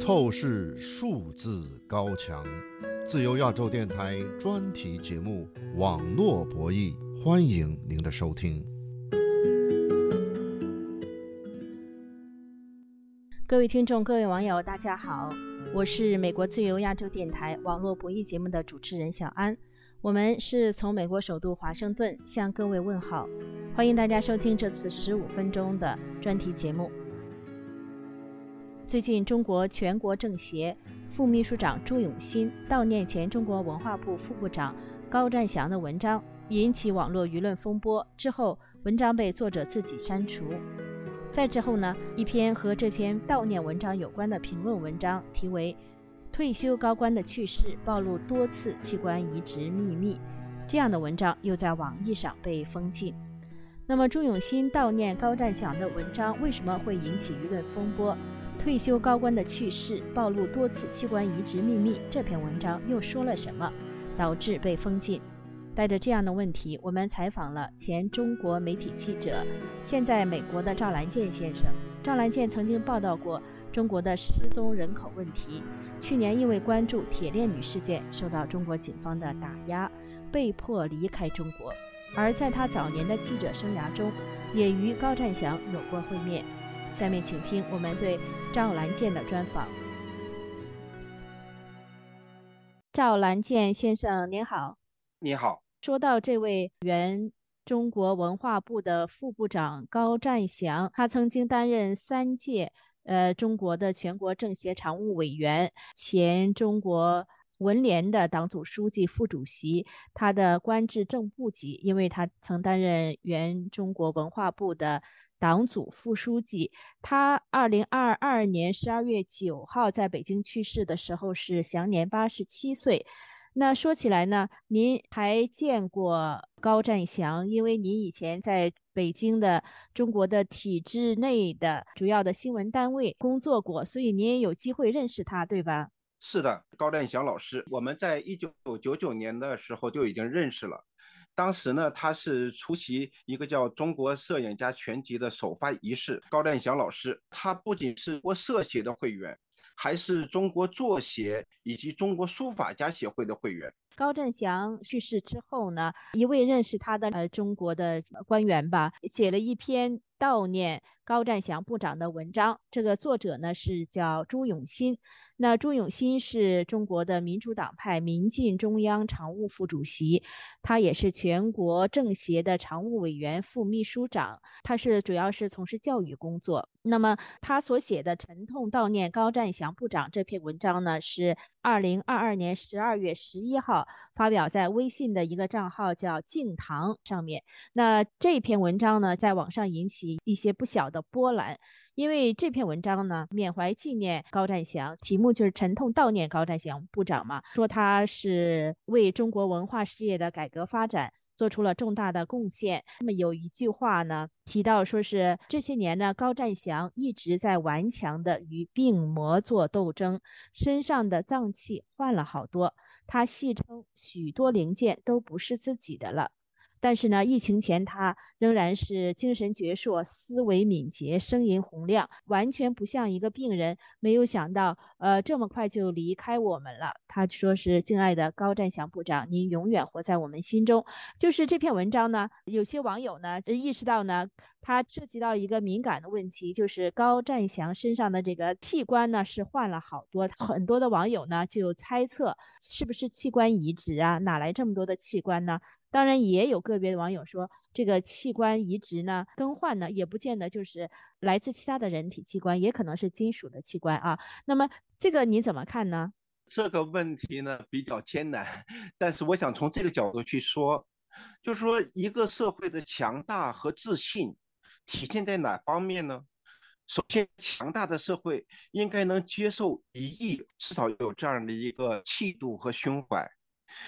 透视数字高墙，自由亚洲电台专题节目《网络博弈》，欢迎您的收听。各位听众、各位网友，大家好，我是美国自由亚洲电台网络博弈节目的主持人小安。我们是从美国首都华盛顿向各位问好，欢迎大家收听这次十五分钟的专题节目。最近，中国全国政协副秘书长朱永新悼念前中国文化部副部长高占祥的文章引起网络舆论风波，之后文章被作者自己删除。再之后呢，一篇和这篇悼念文章有关的评论文章，题为《退休高官的去世暴露多次器官移植秘密》，这样的文章又在网易上被封禁。那么，朱永新悼念高占祥的文章为什么会引起舆论风波？退休高官的去世暴露多次器官移植秘密，这篇文章又说了什么，导致被封禁？带着这样的问题，我们采访了前中国媒体记者、现在美国的赵兰健先生。赵兰健曾经报道过中国的失踪人口问题，去年因为关注铁链女事件，受到中国警方的打压，被迫离开中国。而在他早年的记者生涯中，也与高占祥有过会面。下面请听我们对赵兰健的专访。赵兰健先生，您好。你好。说到这位原中国文化部的副部长高占祥，他曾经担任三届呃中国的全国政协常务委员，前中国文联的党组书记、副主席，他的官至正部级，因为他曾担任原中国文化部的。党组副书记，他二零二二年十二月九号在北京去世的时候是享年八十七岁。那说起来呢，您还见过高占祥，因为您以前在北京的中国的体制内的主要的新闻单位工作过，所以您也有机会认识他，对吧？是的，高占祥老师，我们在一九九九年的时候就已经认识了。当时呢，他是出席一个叫“中国摄影家全集”的首发仪式。高占祥老师，他不仅是国摄协的会员，还是中国作协以及中国书法家协会的会员。高占祥去世之后呢，一位认识他的呃中国的官员吧，写了一篇悼念高占祥部长的文章。这个作者呢是叫朱永新。那朱永新是中国的民主党派民进中央常务副主席，他也是全国政协的常务委员、副秘书长。他是主要是从事教育工作。那么他所写的《沉痛悼念高占祥部长》这篇文章呢，是二零二二年十二月十一号发表在微信的一个账号叫“静堂”上面。那这篇文章呢，在网上引起一些不小的波澜。因为这篇文章呢，缅怀纪念高占祥，题目就是沉痛悼念高占祥部长嘛，说他是为中国文化事业的改革发展做出了重大的贡献。那么有一句话呢，提到说是这些年呢，高占祥一直在顽强的与病魔做斗争，身上的脏器换了好多，他戏称许多零件都不是自己的了。但是呢，疫情前他仍然是精神矍铄、思维敏捷、声音洪亮，完全不像一个病人。没有想到，呃，这么快就离开我们了。他说是：“敬爱的高占祥部长，您永远活在我们心中。”就是这篇文章呢，有些网友呢意识到呢，它涉及到一个敏感的问题，就是高占祥身上的这个器官呢是换了好多，很多的网友呢就猜测是不是器官移植啊？哪来这么多的器官呢？当然，也有个别的网友说，这个器官移植呢，更换呢，也不见得就是来自其他的人体器官，也可能是金属的器官啊。那么，这个你怎么看呢？这个问题呢比较艰难，但是我想从这个角度去说，就是说一个社会的强大和自信体现在哪方面呢？首先，强大的社会应该能接受一亿，至少有这样的一个气度和胸怀。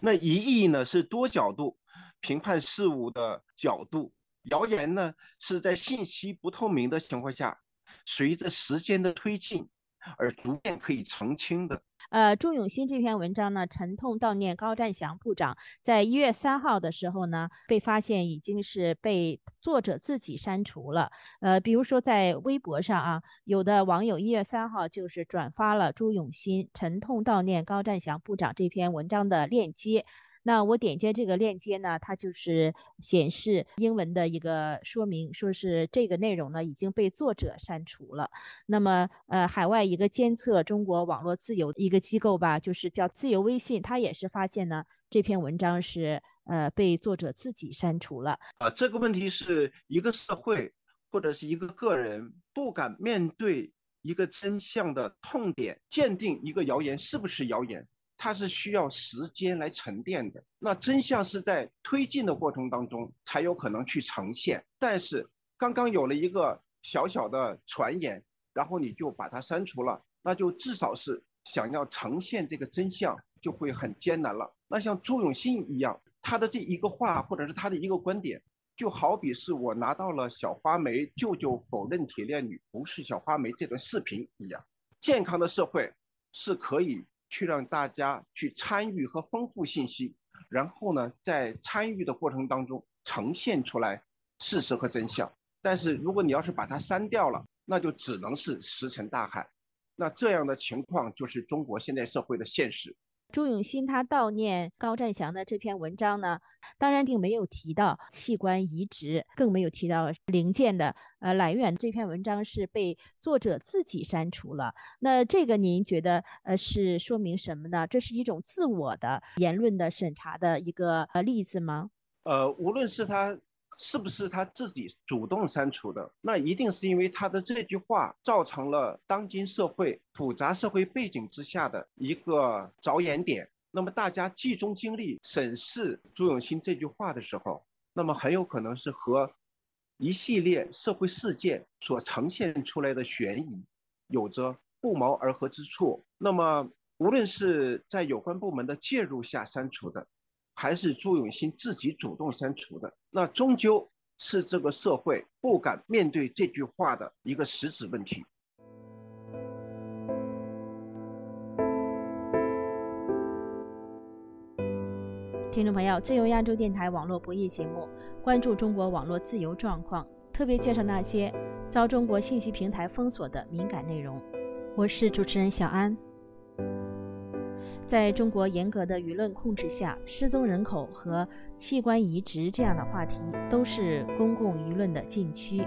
那一亿呢是多角度。评判事物的角度，谣言呢是在信息不透明的情况下，随着时间的推进而逐渐可以澄清的。呃，朱永新这篇文章呢，沉痛悼念高占祥部长，在一月三号的时候呢，被发现已经是被作者自己删除了。呃，比如说在微博上啊，有的网友一月三号就是转发了朱永新沉痛悼念高占祥部长这篇文章的链接。那我点击这个链接呢，它就是显示英文的一个说明，说是这个内容呢已经被作者删除了。那么，呃，海外一个监测中国网络自由一个机构吧，就是叫自由微信，它也是发现呢这篇文章是呃被作者自己删除了。啊，这个问题是一个社会或者是一个个人不敢面对一个真相的痛点，鉴定一个谣言是不是谣言。它是需要时间来沉淀的，那真相是在推进的过程当中才有可能去呈现。但是刚刚有了一个小小的传言，然后你就把它删除了，那就至少是想要呈现这个真相就会很艰难了。那像朱永新一样，他的这一个话或者是他的一个观点，就好比是我拿到了小花梅舅舅否认铁链女不是小花梅这段视频一样。健康的社会是可以。去让大家去参与和丰富信息，然后呢，在参与的过程当中呈现出来事实和真相。但是如果你要是把它删掉了，那就只能是石沉大海。那这样的情况就是中国现在社会的现实。朱永新他悼念高占祥的这篇文章呢，当然并没有提到器官移植，更没有提到零件的呃来源。这篇文章是被作者自己删除了。那这个您觉得呃是说明什么呢？这是一种自我的言论的审查的一个呃例子吗？呃，无论是他。是不是他自己主动删除的？那一定是因为他的这句话造成了当今社会复杂社会背景之下的一个着眼点。那么大家集中精力审视朱永新这句话的时候，那么很有可能是和一系列社会事件所呈现出来的悬疑有着不谋而合之处。那么无论是在有关部门的介入下删除的。还是朱永新自己主动删除的，那终究是这个社会不敢面对这句话的一个实质问题。听众朋友，自由亚洲电台网络博弈节目，关注中国网络自由状况，特别介绍那些遭中国信息平台封锁的敏感内容。我是主持人小安。在中国严格的舆论控制下，失踪人口和器官移植这样的话题都是公共舆论的禁区。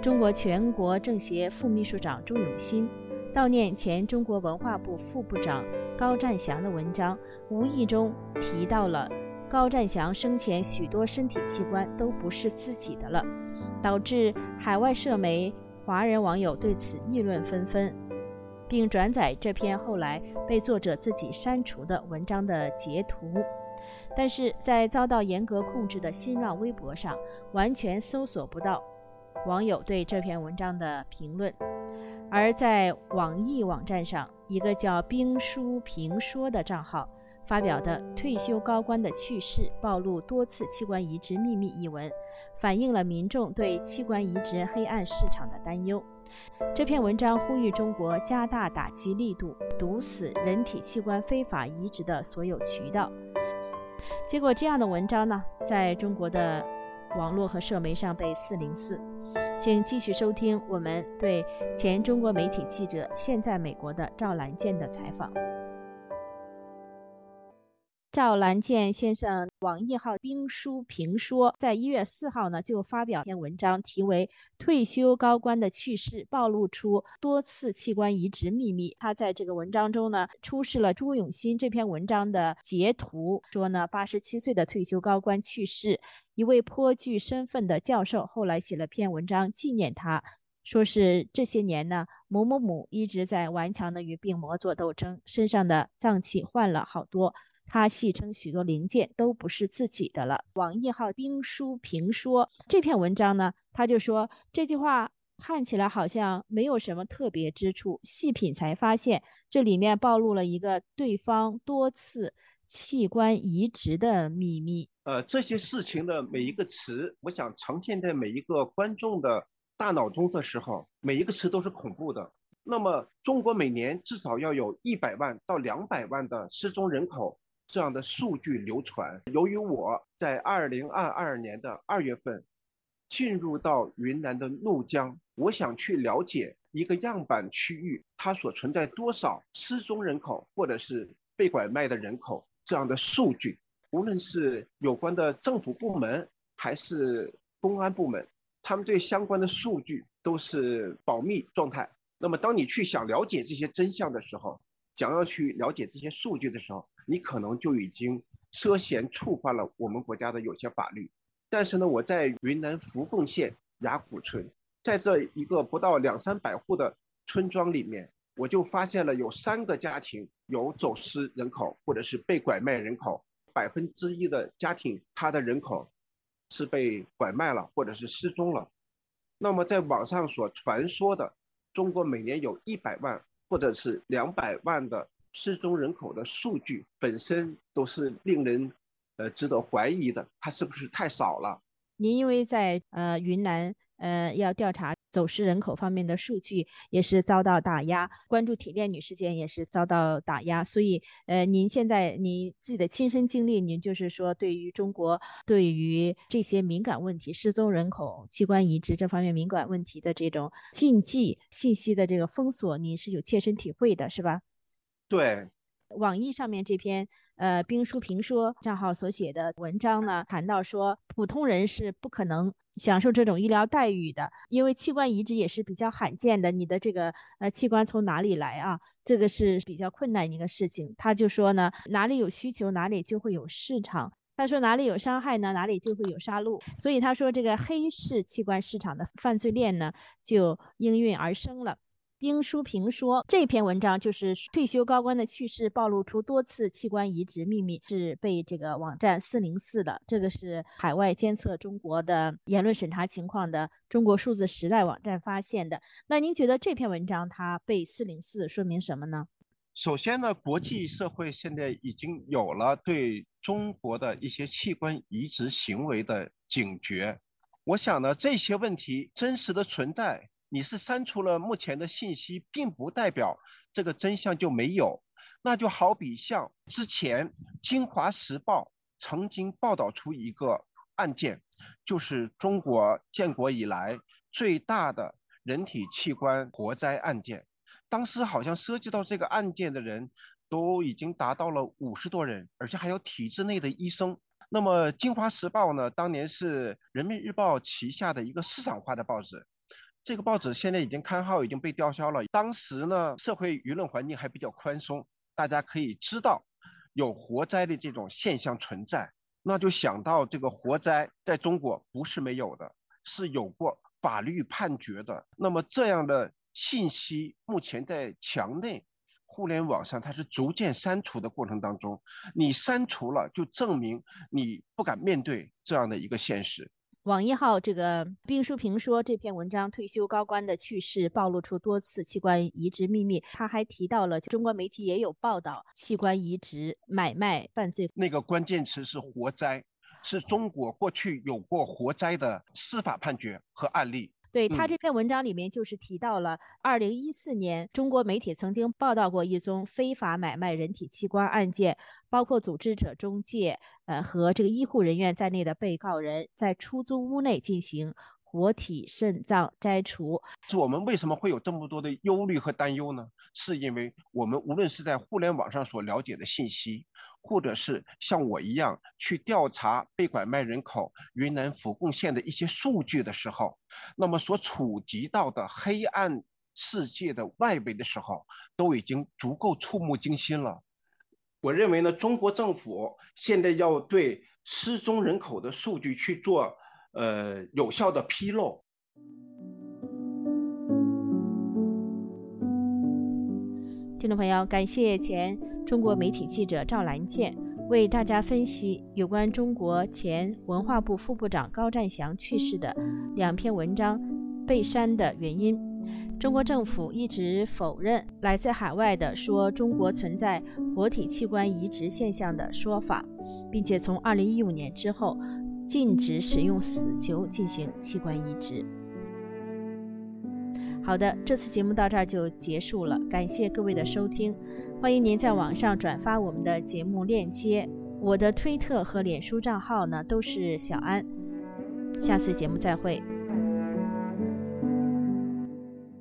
中国全国政协副秘书长朱永新悼念前中国文化部副部长高占祥的文章，无意中提到了高占祥生前许多身体器官都不是自己的了，导致海外社媒华人网友对此议论纷纷。并转载这篇后来被作者自己删除的文章的截图，但是在遭到严格控制的新浪微博上，完全搜索不到网友对这篇文章的评论。而在网易网站上，一个叫“兵书评说”的账号发表的《退休高官的去世暴露多次器官移植秘密》一文，反映了民众对器官移植黑暗市场的担忧。这篇文章呼吁中国加大打击力度，堵死人体器官非法移植的所有渠道。结果，这样的文章呢，在中国的网络和社媒上被四零四。请继续收听我们对前中国媒体记者、现在美国的赵兰健的采访。赵兰健先生网易号兵书评说，在一月四号呢，就发表篇文章，题为《退休高官的去世暴露出多次器官移植秘密》。他在这个文章中呢，出示了朱永新这篇文章的截图，说呢，八十七岁的退休高官去世，一位颇具身份的教授后来写了篇文章纪念他，说是这些年呢，某某某一直在顽强的与病魔做斗争，身上的脏器换了好多。他戏称许多零件都不是自己的了。网易号兵书评说这篇文章呢，他就说这句话看起来好像没有什么特别之处，细品才发现这里面暴露了一个对方多次器官移植的秘密。呃，这些事情的每一个词，我想呈现在每一个观众的大脑中的时候，每一个词都是恐怖的。那么中国每年至少要有一百万到两百万的失踪人口这样的数据流传。由于我在二零二二年的二月份进入到云南的怒江，我想去了解一个样板区域它所存在多少失踪人口或者是被拐卖的人口这样的数据。无论是有关的政府部门还是公安部门，他们对相关的数据都是保密状态。那么，当你去想了解这些真相的时候，想要去了解这些数据的时候，你可能就已经涉嫌触犯了我们国家的有些法律。但是呢，我在云南福贡县雅古村，在这一个不到两三百户的村庄里面，我就发现了有三个家庭有走失人口或者是被拐卖人口，百分之一的家庭，他的人口是被拐卖了或者是失踪了。那么，在网上所传说的。中国每年有一百万或者是两百万的失踪人口的数据本身都是令人，呃，值得怀疑的，它是不是太少了？您因为在呃云南。呃，要调查走失人口方面的数据，也是遭到打压；关注铁链女事件也是遭到打压。所以，呃，您现在您自己的亲身经历，您就是说，对于中国对于这些敏感问题、失踪人口、器官移植这方面敏感问题的这种禁忌信息的这个封锁，您是有切身体会的，是吧？对。网易上面这篇呃兵书评说账号所写的文章呢，谈到说，普通人是不可能。享受这种医疗待遇的，因为器官移植也是比较罕见的。你的这个呃器官从哪里来啊？这个是比较困难一个事情。他就说呢，哪里有需求，哪里就会有市场。他说哪里有伤害呢，哪里就会有杀戮。所以他说这个黑市器官市场的犯罪链呢，就应运而生了。丁书平说，这篇文章就是退休高官的去世暴露出多次器官移植秘密，是被这个网站四零四的，这个是海外监测中国的言论审查情况的中国数字时代网站发现的。那您觉得这篇文章它被四零四说明什么呢？首先呢，国际社会现在已经有了对中国的一些器官移植行为的警觉。我想呢，这些问题真实的存在。你是删除了目前的信息，并不代表这个真相就没有。那就好比像之前《京华时报》曾经报道出一个案件，就是中国建国以来最大的人体器官活摘案件。当时好像涉及到这个案件的人都已经达到了五十多人，而且还有体制内的医生。那么《京华时报》呢，当年是人民日报旗下的一个市场化的报纸。这个报纸现在已经刊号已经被吊销了。当时呢，社会舆论环境还比较宽松，大家可以知道有活摘的这种现象存在，那就想到这个活摘在中国不是没有的，是有过法律判决的。那么这样的信息目前在墙内互联网上，它是逐渐删除的过程当中，你删除了就证明你不敢面对这样的一个现实。网易号这个冰书评说这篇文章，退休高官的去世暴露出多次器官移植秘密。他还提到了中国媒体也有报道器官移植买卖犯罪，那个关键词是活摘，是中国过去有过活摘的司法判决和案例。对他这篇文章里面就是提到了，二零一四年中国媒体曾经报道过一宗非法买卖人体器官案件，包括组织者、中介，呃和这个医护人员在内的被告人在出租屋内进行。活体肾脏摘除，是我们为什么会有这么多的忧虑和担忧呢？是因为我们无论是在互联网上所了解的信息，或者是像我一样去调查被拐卖人口云南福贡县的一些数据的时候，那么所触及到的黑暗世界的外围的时候，都已经足够触目惊心了。我认为呢，中国政府现在要对失踪人口的数据去做。呃，有效的披露。听众朋友，感谢前中国媒体记者赵兰健为大家分析有关中国前文化部副部长高占祥去世的两篇文章被删的原因。中国政府一直否认来自海外的说中国存在活体器官移植现象的说法，并且从二零一五年之后。禁止使用死囚进行器官移植。好的，这次节目到这儿就结束了，感谢各位的收听，欢迎您在网上转发我们的节目链接。我的推特和脸书账号呢都是小安，下次节目再会。